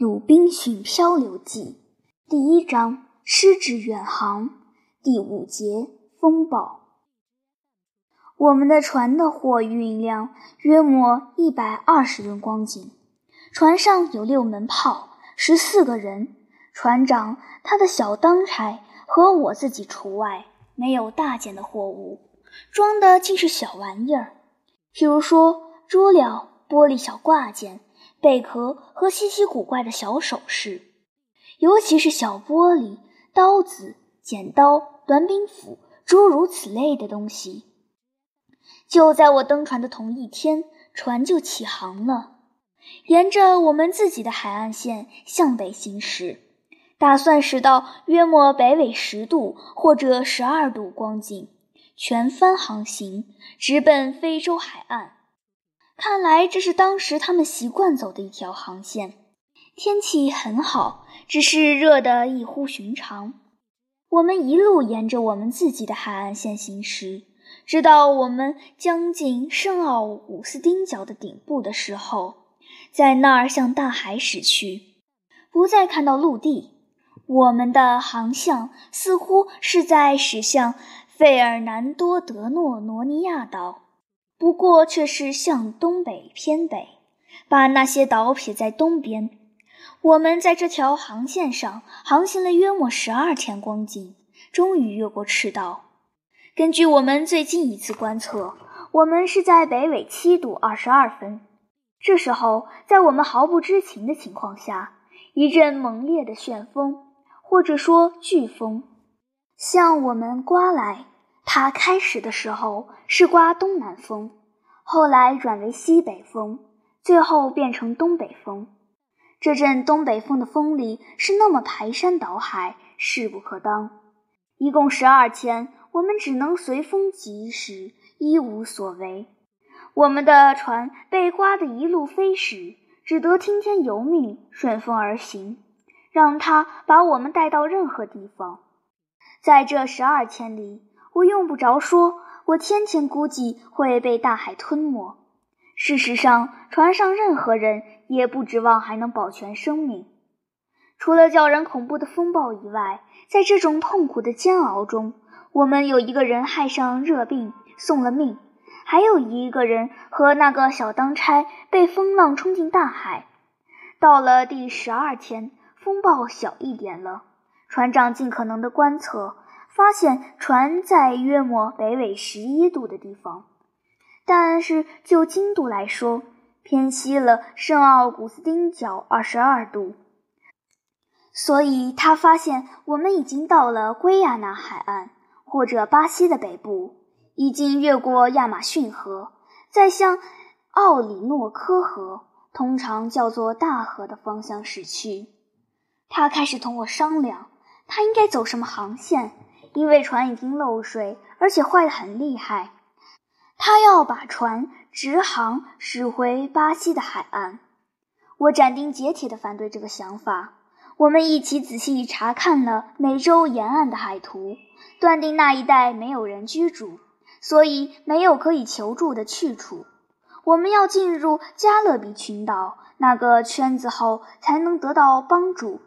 《鲁滨逊漂流记》第一章：失之远航。第五节：风暴。我们的船的货运量约莫一百二十吨光景，船上有六门炮，十四个人。船长、他的小当差和我自己除外，没有大件的货物，装的尽是小玩意儿，譬如说桌料、玻璃小挂件。贝壳和稀奇古怪的小首饰，尤其是小玻璃、刀子、剪刀、短柄斧，诸如此类的东西。就在我登船的同一天，船就起航了，沿着我们自己的海岸线向北行驶，打算驶到约莫北纬十度或者十二度光景，全帆航行，直奔非洲海岸。看来这是当时他们习惯走的一条航线。天气很好，只是热得异乎寻常。我们一路沿着我们自己的海岸线行驶，直到我们将近圣奥古斯丁角的顶部的时候，在那儿向大海驶去，不再看到陆地。我们的航向似乎是在驶向费尔南多德诺罗尼亚岛。不过却是向东北偏北，把那些岛撇在东边。我们在这条航线上航行了约莫十二天光景，终于越过赤道。根据我们最近一次观测，我们是在北纬七度二十二分。这时候，在我们毫不知情的情况下，一阵猛烈的旋风，或者说飓风，向我们刮来。它开始的时候是刮东南风，后来转为西北风，最后变成东北风。这阵东北风的风力是那么排山倒海，势不可当。一共十二天，我们只能随风疾驶，一无所为。我们的船被刮得一路飞驶，只得听天由命，顺风而行，让它把我们带到任何地方。在这十二天里。我用不着说，我天天估计会被大海吞没。事实上，船上任何人也不指望还能保全生命。除了叫人恐怖的风暴以外，在这种痛苦的煎熬中，我们有一个人害上热病，送了命；还有一个人和那个小当差被风浪冲进大海。到了第十二天，风暴小一点了，船长尽可能的观测。发现船在约莫北纬十一度的地方，但是就经度来说，偏西了圣奥古斯丁角二十二度。所以他发现我们已经到了圭亚那海岸，或者巴西的北部，已经越过亚马逊河，在向奥里诺科河（通常叫做大河）的方向驶去。他开始同我商量，他应该走什么航线。因为船已经漏水，而且坏得很厉害，他要把船直航驶回巴西的海岸。我斩钉截铁地反对这个想法。我们一起仔细查看了美洲沿岸的海图，断定那一带没有人居住，所以没有可以求助的去处。我们要进入加勒比群岛那个圈子后，才能得到帮助。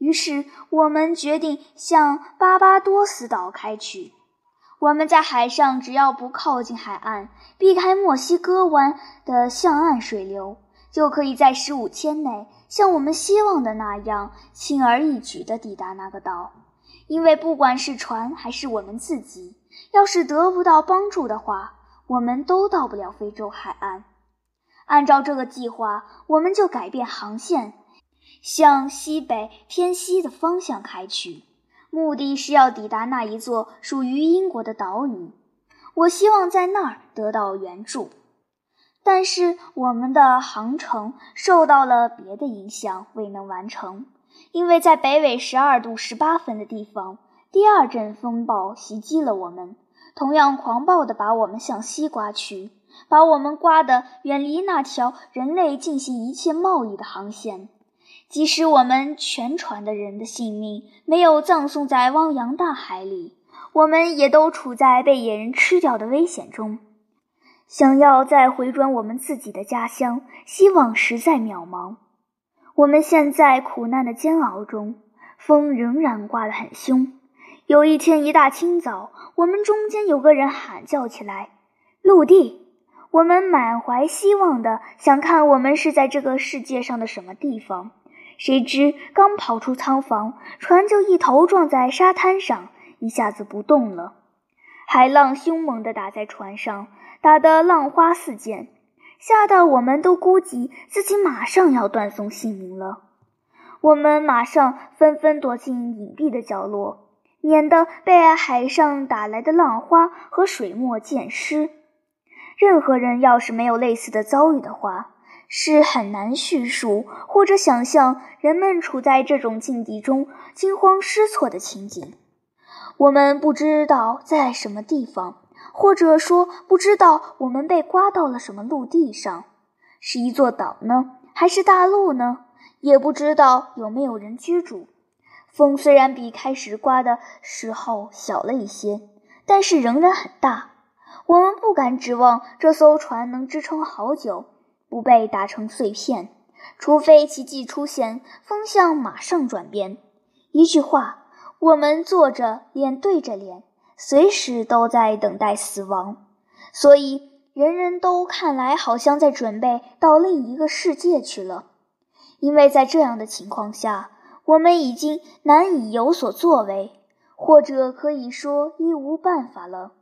于是，我们决定向巴巴多斯岛开去。我们在海上，只要不靠近海岸，避开墨西哥湾的向岸水流，就可以在十五天内像我们希望的那样轻而易举地抵达那个岛。因为不管是船还是我们自己，要是得不到帮助的话，我们都到不了非洲海岸。按照这个计划，我们就改变航线。向西北偏西的方向开去，目的是要抵达那一座属于英国的岛屿。我希望在那儿得到援助，但是我们的航程受到了别的影响，未能完成。因为在北纬十二度十八分的地方，第二阵风暴袭击了我们，同样狂暴地把我们向西刮去，把我们刮得远离那条人类进行一切贸易的航线。即使我们全船的人的性命没有葬送在汪洋大海里，我们也都处在被野人吃掉的危险中。想要再回转我们自己的家乡，希望实在渺茫。我们现在苦难的煎熬中，风仍然刮得很凶。有一天一大清早，我们中间有个人喊叫起来：“陆地！”我们满怀希望的想看我们是在这个世界上的什么地方，谁知刚跑出仓房，船就一头撞在沙滩上，一下子不动了。海浪凶猛地打在船上，打得浪花四溅。吓得我们都估计自己马上要断送性命了，我们马上纷纷躲进隐蔽的角落，免得被海上打来的浪花和水墨溅湿。任何人要是没有类似的遭遇的话，是很难叙述或者想象人们处在这种境地中惊慌失措的情景。我们不知道在什么地方。或者说，不知道我们被刮到了什么陆地上，是一座岛呢，还是大陆呢？也不知道有没有人居住。风虽然比开始刮的时候小了一些，但是仍然很大。我们不敢指望这艘船能支撑好久，不被打成碎片，除非奇迹出现，风向马上转变。一句话，我们坐着，脸对着脸。随时都在等待死亡，所以人人都看来好像在准备到另一个世界去了。因为在这样的情况下，我们已经难以有所作为，或者可以说一无办法了。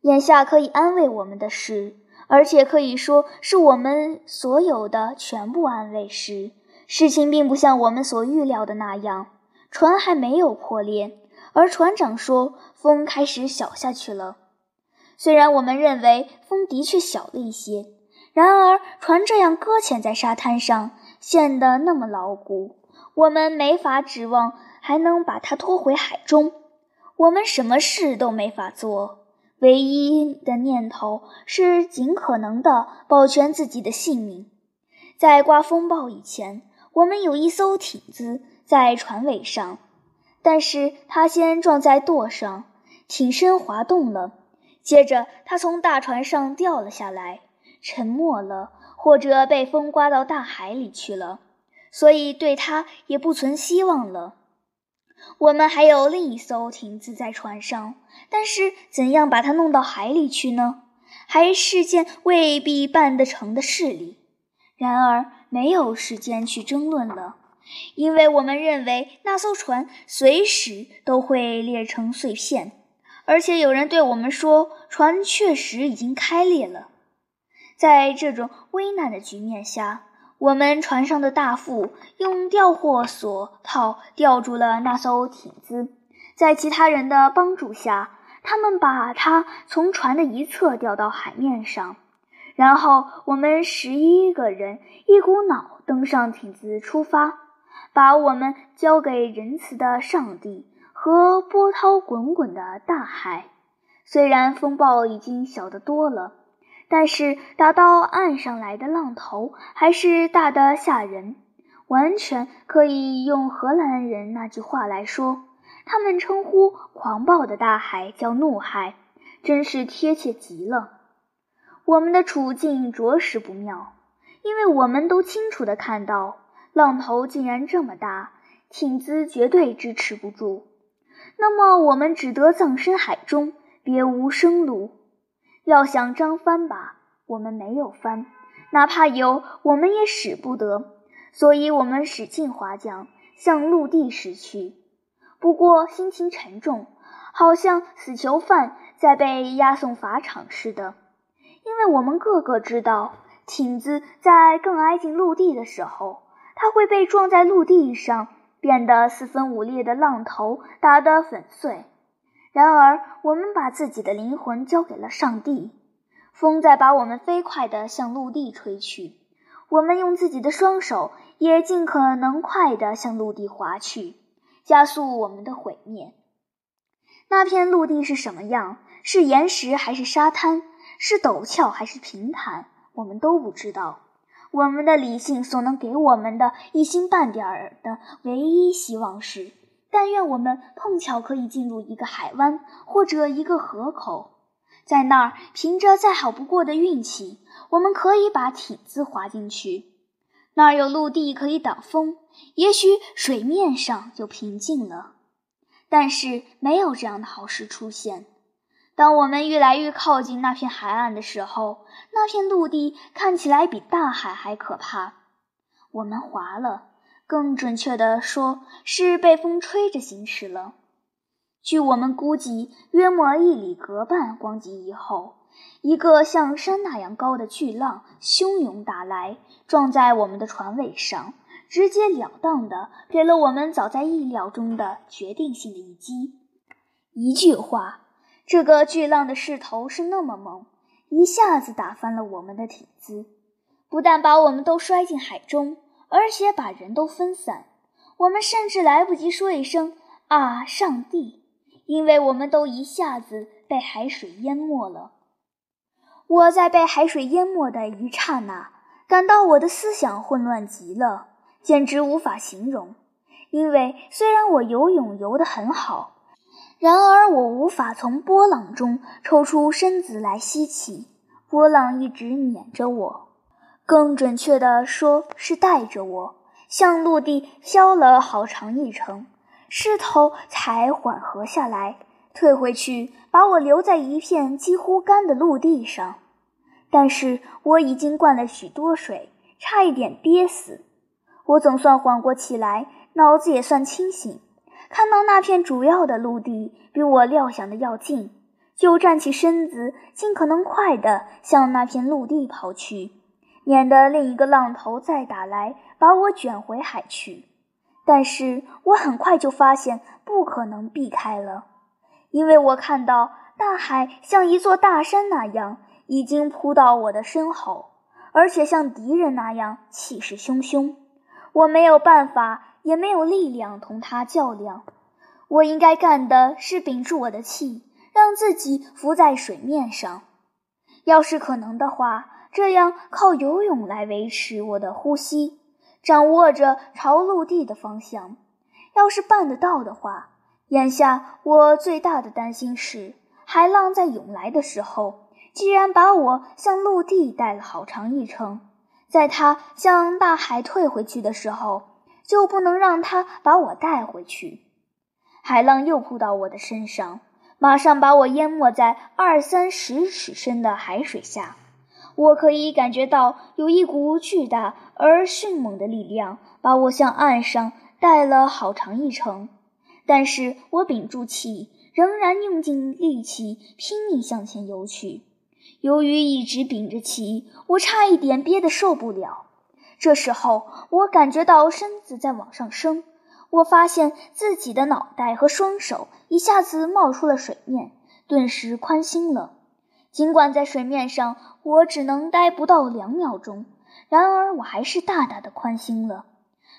眼下可以安慰我们的是，而且可以说是我们所有的全部安慰是，事情并不像我们所预料的那样，船还没有破裂。而船长说，风开始小下去了。虽然我们认为风的确小了一些，然而船这样搁浅在沙滩上，陷得那么牢固，我们没法指望还能把它拖回海中。我们什么事都没法做，唯一的念头是尽可能地保全自己的性命。在刮风暴以前，我们有一艘艇子在船尾上。但是他先撞在舵上，艇身滑动了，接着他从大船上掉了下来，沉没了，或者被风刮到大海里去了，所以对他也不存希望了。我们还有另一艘艇子在船上，但是怎样把它弄到海里去呢？还是件未必办得成的事哩。然而没有时间去争论了。因为我们认为那艘船随时都会裂成碎片，而且有人对我们说，船确实已经开裂了。在这种危难的局面下，我们船上的大副用吊货索套吊住了那艘艇子，在其他人的帮助下，他们把它从船的一侧吊到海面上，然后我们十一个人一股脑登上艇子出发。把我们交给仁慈的上帝和波涛滚滚的大海。虽然风暴已经小得多了，但是打到岸上来的浪头还是大得吓人。完全可以用荷兰人那句话来说，他们称呼狂暴的大海叫怒海，真是贴切极了。我们的处境着实不妙，因为我们都清楚地看到。浪头竟然这么大，艇子绝对支持不住。那么我们只得葬身海中，别无生路。要想张帆吧，我们没有帆，哪怕有，我们也使不得。所以，我们使劲划桨，向陆地驶去。不过，心情沉重，好像死囚犯在被押送法场似的。因为我们个个知道，艇子在更挨近陆地的时候。它会被撞在陆地上，变得四分五裂的浪头打得粉碎。然而，我们把自己的灵魂交给了上帝，风在把我们飞快地向陆地吹去，我们用自己的双手也尽可能快地向陆地划去，加速我们的毁灭。那片陆地是什么样？是岩石还是沙滩？是陡峭还是平坦？我们都不知道。我们的理性所能给我们的一星半点儿的唯一希望是：但愿我们碰巧可以进入一个海湾或者一个河口，在那儿凭着再好不过的运气，我们可以把艇子划进去。那儿有陆地可以挡风，也许水面上就平静了。但是没有这样的好事出现。当我们越来越靠近那片海岸的时候，那片陆地看起来比大海还可怕。我们滑了，更准确地说是被风吹着行驶了。据我们估计，约莫一里格半光景以后，一个像山那样高的巨浪汹涌打来，撞在我们的船尾上，直截了当的给了我们早在意料中的决定性的一击。一句话。这个巨浪的势头是那么猛，一下子打翻了我们的艇子，不但把我们都摔进海中，而且把人都分散。我们甚至来不及说一声“啊，上帝”，因为我们都一下子被海水淹没了。我在被海水淹没的一刹那，感到我的思想混乱极了，简直无法形容。因为虽然我游泳游得很好。然而，我无法从波浪中抽出身子来吸气，波浪一直撵着我，更准确地说是带着我向陆地飘了好长一程，势头才缓和下来，退回去把我留在一片几乎干的陆地上。但是我已经灌了许多水，差一点憋死。我总算缓过气来，脑子也算清醒。看到那片主要的陆地比我料想的要近，就站起身子，尽可能快地向那片陆地跑去，免得另一个浪头再打来把我卷回海去。但是我很快就发现不可能避开了，因为我看到大海像一座大山那样已经扑到我的身后，而且像敌人那样气势汹汹。我没有办法。也没有力量同他较量。我应该干的是屏住我的气，让自己浮在水面上。要是可能的话，这样靠游泳来维持我的呼吸，掌握着朝陆地的方向。要是办得到的话，眼下我最大的担心是，海浪在涌来的时候，既然把我向陆地带了好长一程，在它向大海退回去的时候。就不能让他把我带回去。海浪又扑到我的身上，马上把我淹没在二三十尺深的海水下。我可以感觉到有一股巨大而迅猛的力量把我向岸上带了好长一程，但是我屏住气，仍然用尽力气拼命向前游去。由于一直屏着气，我差一点憋得受不了。这时候，我感觉到身子在往上升，我发现自己的脑袋和双手一下子冒出了水面，顿时宽心了。尽管在水面上我只能待不到两秒钟，然而我还是大大的宽心了。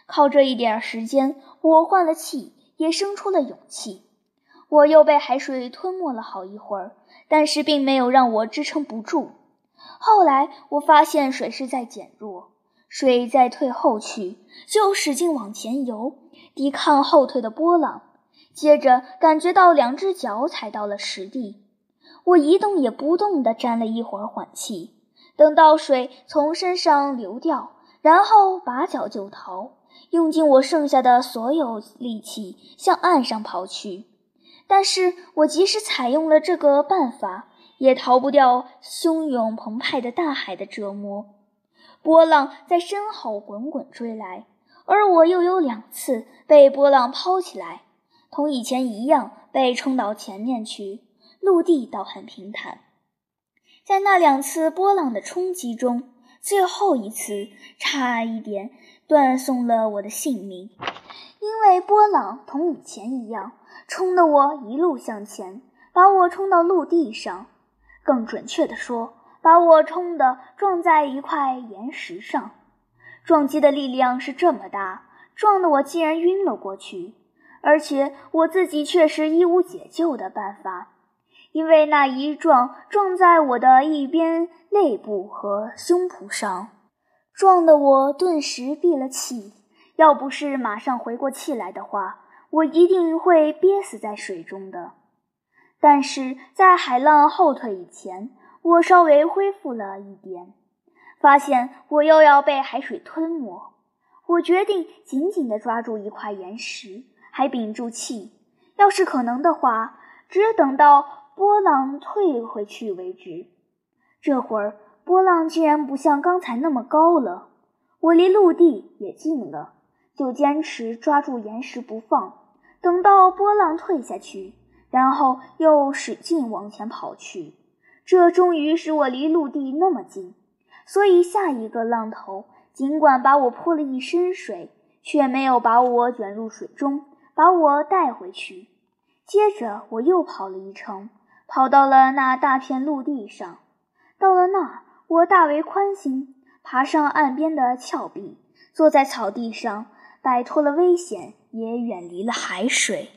靠这一点时间，我换了气，也生出了勇气。我又被海水吞没了好一会儿，但是并没有让我支撑不住。后来我发现水势在减弱。水在退后去，就使劲往前游，抵抗后退的波浪。接着感觉到两只脚踩到了实地，我一动也不动地站了一会儿，缓气，等到水从身上流掉，然后拔脚就逃，用尽我剩下的所有力气向岸上跑去。但是我即使采用了这个办法，也逃不掉汹涌澎湃的大海的折磨。波浪在身后滚滚追来，而我又有两次被波浪抛起来，同以前一样被冲到前面去。陆地倒很平坦。在那两次波浪的冲击中，最后一次差一点断送了我的性命，因为波浪同以前一样冲得我一路向前，把我冲到陆地上。更准确地说。把我冲的撞在一块岩石上，撞击的力量是这么大，撞得我竟然晕了过去。而且我自己却是一无解救的办法，因为那一撞撞在我的一边肋部和胸脯上，撞得我顿时闭了气。要不是马上回过气来的话，我一定会憋死在水中的。但是在海浪后退以前。我稍微恢复了一点，发现我又要被海水吞没。我决定紧紧地抓住一块岩石，还屏住气。要是可能的话，只等到波浪退回去为止。这会儿波浪竟然不像刚才那么高了，我离陆地也近了，就坚持抓住岩石不放，等到波浪退下去，然后又使劲往前跑去。这终于使我离陆地那么近，所以下一个浪头。尽管把我泼了一身水，却没有把我卷入水中，把我带回去。接着我又跑了一程，跑到了那大片陆地上。到了那儿，我大为宽心，爬上岸边的峭壁，坐在草地上，摆脱了危险，也远离了海水。